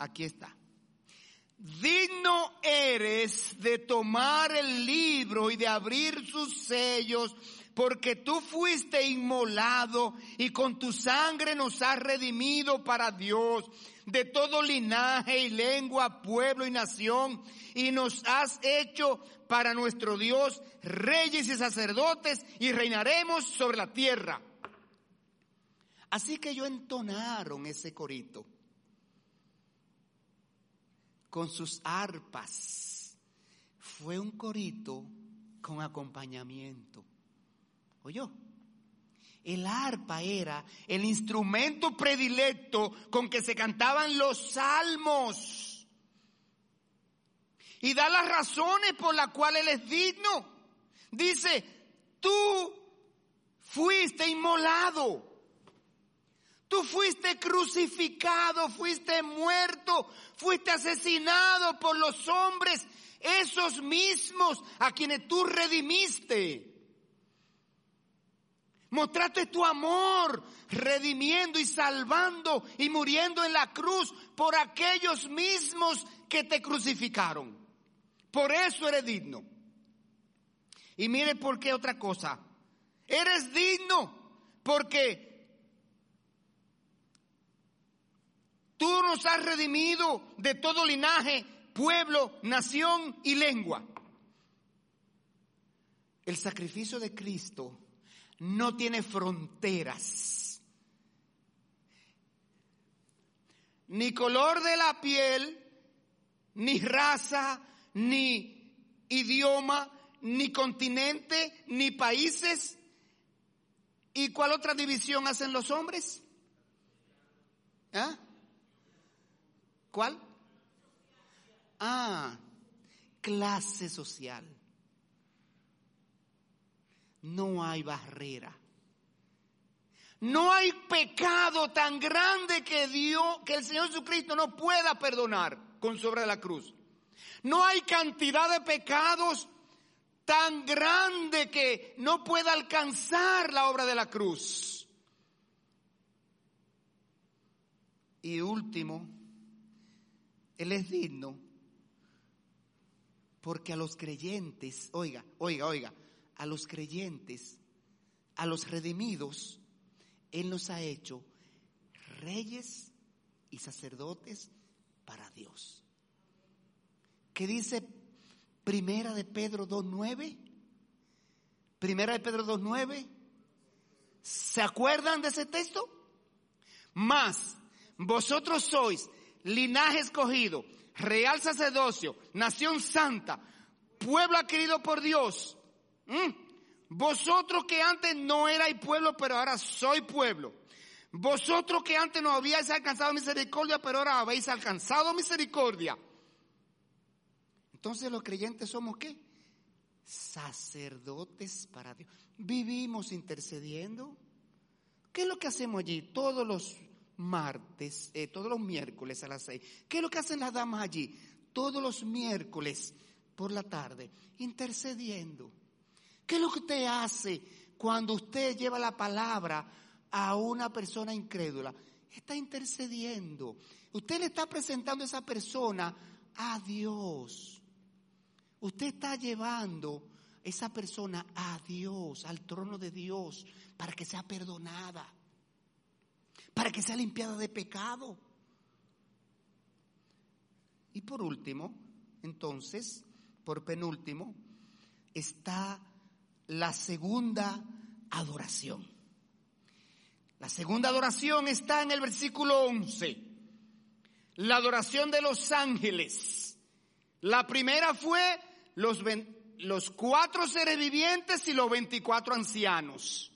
aquí está, digno eres de tomar el libro y de abrir sus sellos, porque tú fuiste inmolado y con tu sangre nos has redimido para Dios de todo linaje y lengua, pueblo y nación, y nos has hecho para nuestro Dios reyes y sacerdotes y reinaremos sobre la tierra. Así que yo entonaron ese corito con sus arpas. Fue un corito con acompañamiento. ¿Oyó? El arpa era el instrumento predilecto con que se cantaban los salmos. Y da las razones por las cuales Él es digno. Dice, tú fuiste inmolado. Tú fuiste crucificado, fuiste muerto, fuiste asesinado por los hombres, esos mismos a quienes tú redimiste. Mostraste tu amor redimiendo y salvando y muriendo en la cruz por aquellos mismos que te crucificaron. Por eso eres digno. Y mire por qué otra cosa. Eres digno porque tú nos has redimido de todo linaje, pueblo, nación y lengua. El sacrificio de Cristo no tiene fronteras. Ni color de la piel, ni raza, ni idioma, ni continente, ni países. ¿Y cuál otra división hacen los hombres? ¿Ah? ¿Cuál? Ah, clase social no hay barrera. No hay pecado tan grande que Dios, que el Señor Jesucristo no pueda perdonar con sobre la cruz. No hay cantidad de pecados tan grande que no pueda alcanzar la obra de la cruz. Y último, Él es digno porque a los creyentes, oiga, oiga, oiga, a los creyentes, a los redimidos, Él nos ha hecho reyes y sacerdotes para Dios. ¿Qué dice Primera de Pedro 2.9? Primera de Pedro 2.9. ¿Se acuerdan de ese texto? Más, vosotros sois linaje escogido, real sacerdocio, nación santa, pueblo adquirido por Dios. Vosotros que antes no erais pueblo, pero ahora soy pueblo. Vosotros que antes no habíais alcanzado misericordia, pero ahora habéis alcanzado misericordia. Entonces los creyentes somos qué? Sacerdotes para Dios. Vivimos intercediendo. ¿Qué es lo que hacemos allí todos los martes, eh, todos los miércoles a las seis? ¿Qué es lo que hacen las damas allí? Todos los miércoles por la tarde, intercediendo. ¿Qué es lo que usted hace cuando usted lleva la palabra a una persona incrédula? Está intercediendo. Usted le está presentando a esa persona a Dios. Usted está llevando esa persona a Dios, al trono de Dios, para que sea perdonada, para que sea limpiada de pecado. Y por último, entonces, por penúltimo, está la segunda adoración. La segunda adoración está en el versículo 11. La adoración de los ángeles. La primera fue los, los cuatro seres vivientes y los veinticuatro ancianos.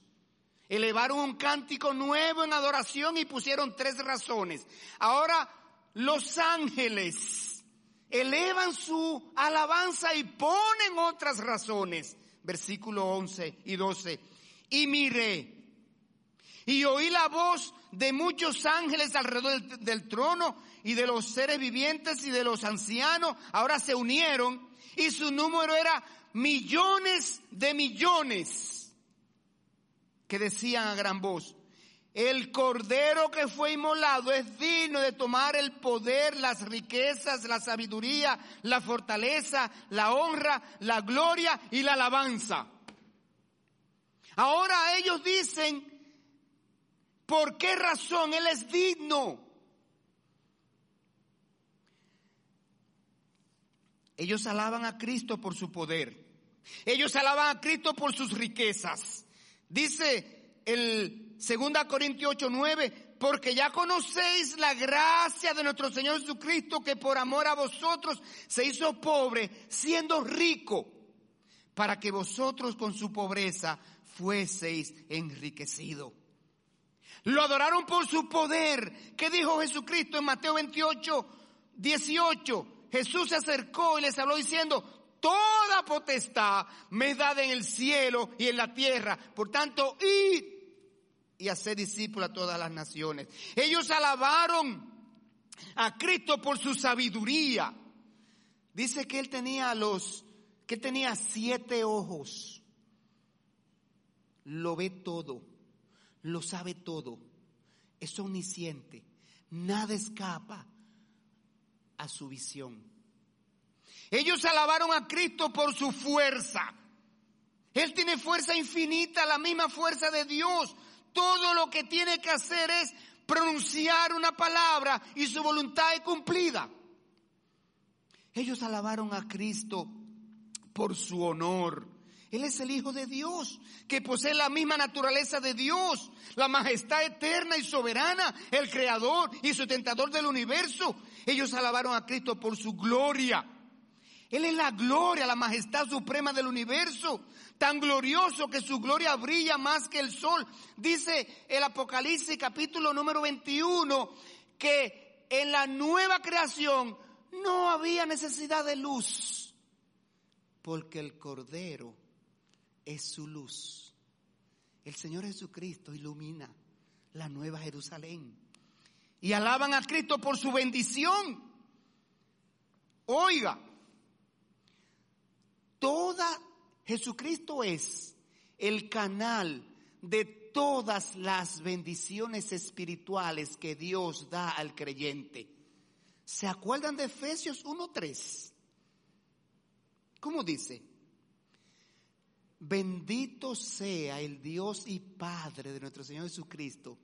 Elevaron un cántico nuevo en adoración y pusieron tres razones. Ahora los ángeles elevan su alabanza y ponen otras razones. Versículo 11 y 12. Y miré y oí la voz de muchos ángeles alrededor del, del, trono y de los seres vivientes y de los ancianos. Ahora se unieron y su número era millones de millones que decían a gran voz, el cordero que fue inmolado es digno de tomar el poder, las riquezas, la sabiduría, la fortaleza, la honra, la gloria y la alabanza. Ahora ellos dicen, ¿por qué razón Él es digno? Ellos alaban a Cristo por su poder. Ellos alaban a Cristo por sus riquezas. Dice el 2 Corintios 8, 9, porque ya conocéis la gracia de nuestro Señor Jesucristo que por amor a vosotros se hizo pobre siendo rico para que vosotros con su pobreza fueseis enriquecidos. Lo adoraron por su poder. ¿Qué dijo Jesucristo en Mateo 28, 18? Jesús se acercó y les habló diciendo, toda potestad me dada en el cielo y en la tierra. Por tanto, id y hacer discípulos a todas las naciones. Ellos alabaron a Cristo por su sabiduría. Dice que él tenía los, que tenía siete ojos. Lo ve todo, lo sabe todo, es omnisciente, nada escapa a su visión. Ellos alabaron a Cristo por su fuerza. Él tiene fuerza infinita, la misma fuerza de Dios. Todo lo que tiene que hacer es pronunciar una palabra y su voluntad es cumplida. Ellos alabaron a Cristo por su honor. Él es el Hijo de Dios, que posee la misma naturaleza de Dios, la majestad eterna y soberana, el Creador y sustentador del universo. Ellos alabaron a Cristo por su gloria. Él es la gloria, la majestad suprema del universo, tan glorioso que su gloria brilla más que el sol. Dice el Apocalipsis capítulo número 21 que en la nueva creación no había necesidad de luz, porque el Cordero es su luz. El Señor Jesucristo ilumina la nueva Jerusalén. Y alaban a Cristo por su bendición. Oiga, toda Jesucristo es el canal de todas las bendiciones espirituales que Dios da al creyente. ¿Se acuerdan de Efesios 1.3? ¿Cómo dice? Bendito sea el Dios y Padre de nuestro Señor Jesucristo,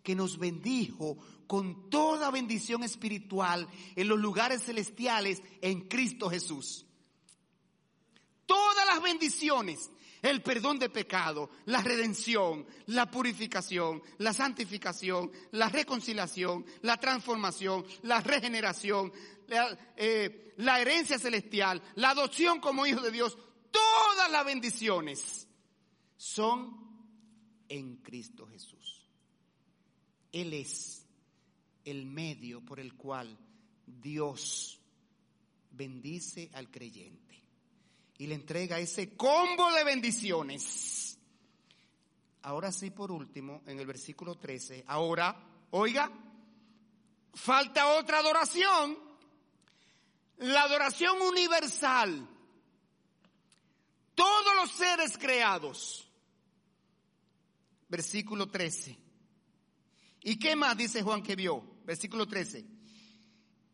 que nos bendijo con toda bendición espiritual en los lugares celestiales en Cristo Jesús. Todas las bendiciones, el perdón de pecado, la redención, la purificación, la santificación, la reconciliación, la transformación, la regeneración, la, eh, la herencia celestial, la adopción como hijo de Dios, todas las bendiciones son en Cristo Jesús. Él es el medio por el cual Dios bendice al creyente y le entrega ese combo de bendiciones. Ahora sí, por último, en el versículo 13, ahora, oiga, falta otra adoración, la adoración universal todos los seres creados. Versículo 13. ¿Y qué más dice Juan que vio? Versículo 13.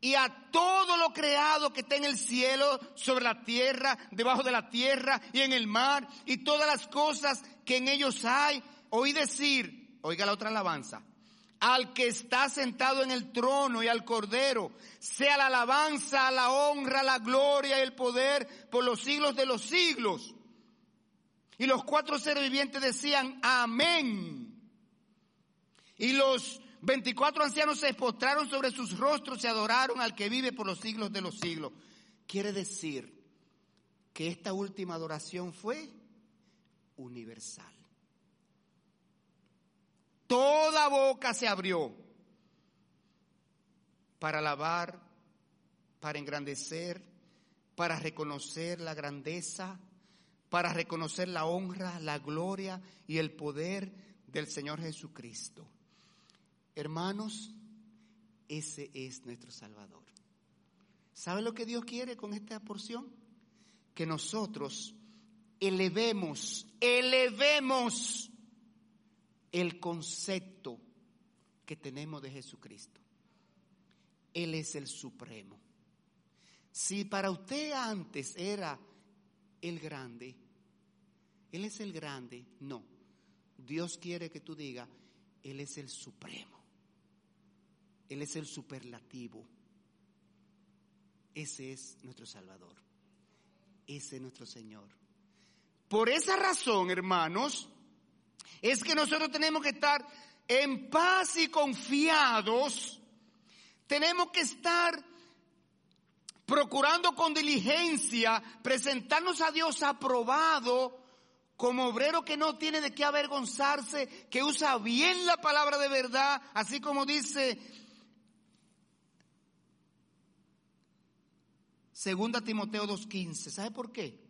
Y a todo lo creado que está en el cielo, sobre la tierra, debajo de la tierra y en el mar, y todas las cosas que en ellos hay, oí decir, oiga la otra alabanza, al que está sentado en el trono y al cordero, sea la alabanza, la honra, la gloria y el poder por los siglos de los siglos. Y los cuatro seres vivientes decían, amén. Y los veinticuatro ancianos se postraron sobre sus rostros y adoraron al que vive por los siglos de los siglos. Quiere decir que esta última adoración fue universal. Toda boca se abrió para alabar, para engrandecer, para reconocer la grandeza, para reconocer la honra, la gloria y el poder del Señor Jesucristo. Hermanos, ese es nuestro Salvador. ¿Sabe lo que Dios quiere con esta porción? Que nosotros elevemos, elevemos el concepto que tenemos de Jesucristo. Él es el supremo. Si para usted antes era el grande, él es el grande. No. Dios quiere que tú digas, Él es el supremo. Él es el superlativo. Ese es nuestro Salvador. Ese es nuestro Señor. Por esa razón, hermanos, es que nosotros tenemos que estar en paz y confiados. Tenemos que estar procurando con diligencia presentarnos a Dios aprobado como obrero que no tiene de qué avergonzarse, que usa bien la palabra de verdad, así como dice Segunda Timoteo 2.15. ¿Sabe por qué?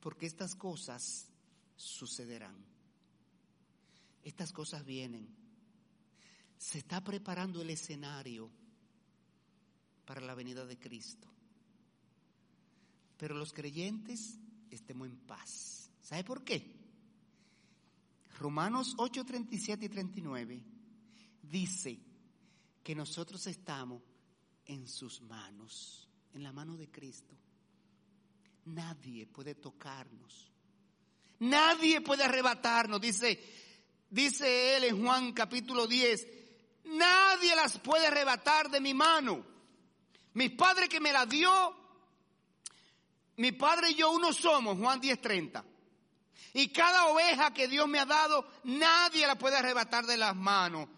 Porque estas cosas sucederán. Estas cosas vienen. Se está preparando el escenario para la venida de Cristo. Pero los creyentes estemos en paz. ¿Sabe por qué? Romanos 8, 37 y 39 dice que nosotros estamos en sus manos, en la mano de Cristo. Nadie puede tocarnos. Nadie puede arrebatarnos. Dice, dice él en Juan capítulo 10, nadie las puede arrebatar de mi mano. Mi padre que me la dio mi padre y yo uno somos, Juan 10:30. Y cada oveja que Dios me ha dado, nadie la puede arrebatar de las manos.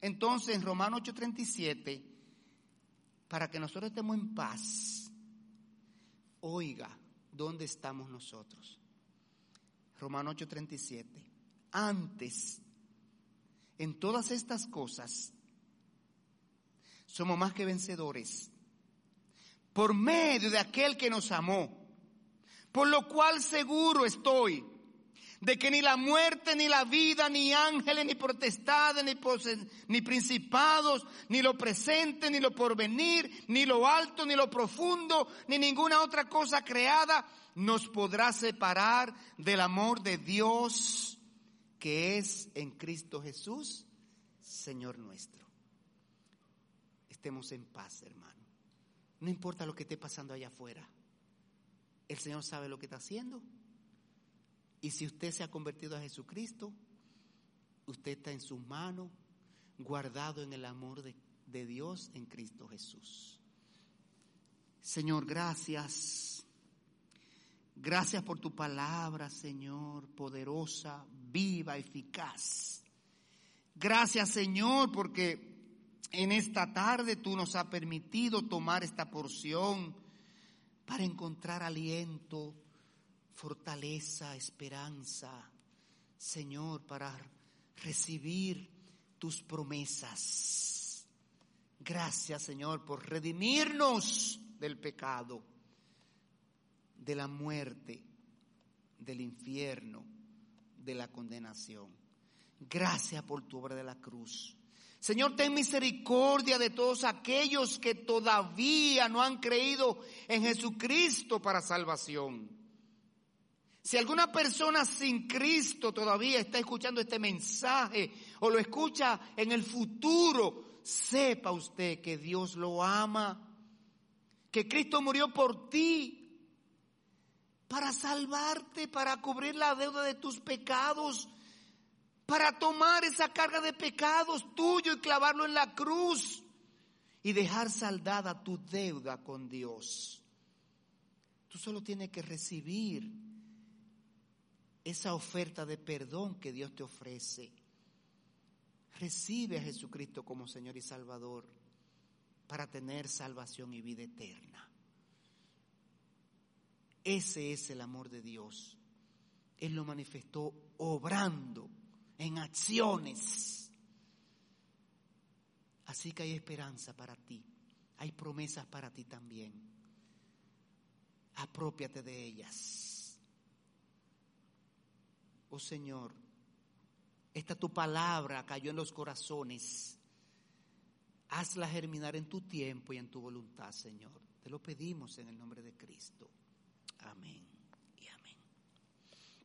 Entonces, en Romanos 8:37, para que nosotros estemos en paz, oiga, ¿dónde estamos nosotros? Romanos 8:37. Antes, en todas estas cosas, somos más que vencedores por medio de aquel que nos amó. Por lo cual seguro estoy de que ni la muerte, ni la vida, ni ángeles, ni potestades, ni, ni principados, ni lo presente, ni lo porvenir, ni lo alto, ni lo profundo, ni ninguna otra cosa creada nos podrá separar del amor de Dios que es en Cristo Jesús, Señor nuestro. Estemos en paz, hermano. No importa lo que esté pasando allá afuera. El Señor sabe lo que está haciendo. Y si usted se ha convertido a Jesucristo, usted está en sus manos, guardado en el amor de, Dios en Cristo Jesús. Señor, gracias. Gracias por tu palabra, Señor, poderosa, viva, eficaz. Gracias, Señor, porque en esta tarde tú nos has permitido tomar esta porción para encontrar aliento, fortaleza, esperanza, Señor, para recibir tus promesas. Gracias, Señor, por redimirnos del pecado, de la muerte, del infierno, de la condenación. Gracias por tu obra de la cruz. Señor, ten misericordia de todos aquellos que todavía no han creído en Jesucristo para salvación. Si alguna persona sin Cristo todavía está escuchando este mensaje o lo escucha en el futuro, sepa usted que Dios lo ama, que Cristo murió por ti para salvarte, para cubrir la deuda de tus pecados, para tomar esa carga de pecados tuyo y clavarlo en la cruz y dejar saldada tu deuda con Dios. Tú solo tienes que recibir esa oferta de perdón que Dios te ofrece. Recibe a Jesucristo como Señor y Salvador para tener salvación y vida eterna. Ese es el amor de Dios. Él lo manifestó obrando en acciones. Así que hay esperanza para ti. Hay promesas para ti también. Apropiate de ellas oh Señor, esta tu palabra cayó en los corazones. Hazla germinar en tu tiempo y en tu voluntad, Señor. Te lo pedimos en el nombre de Cristo. Amén.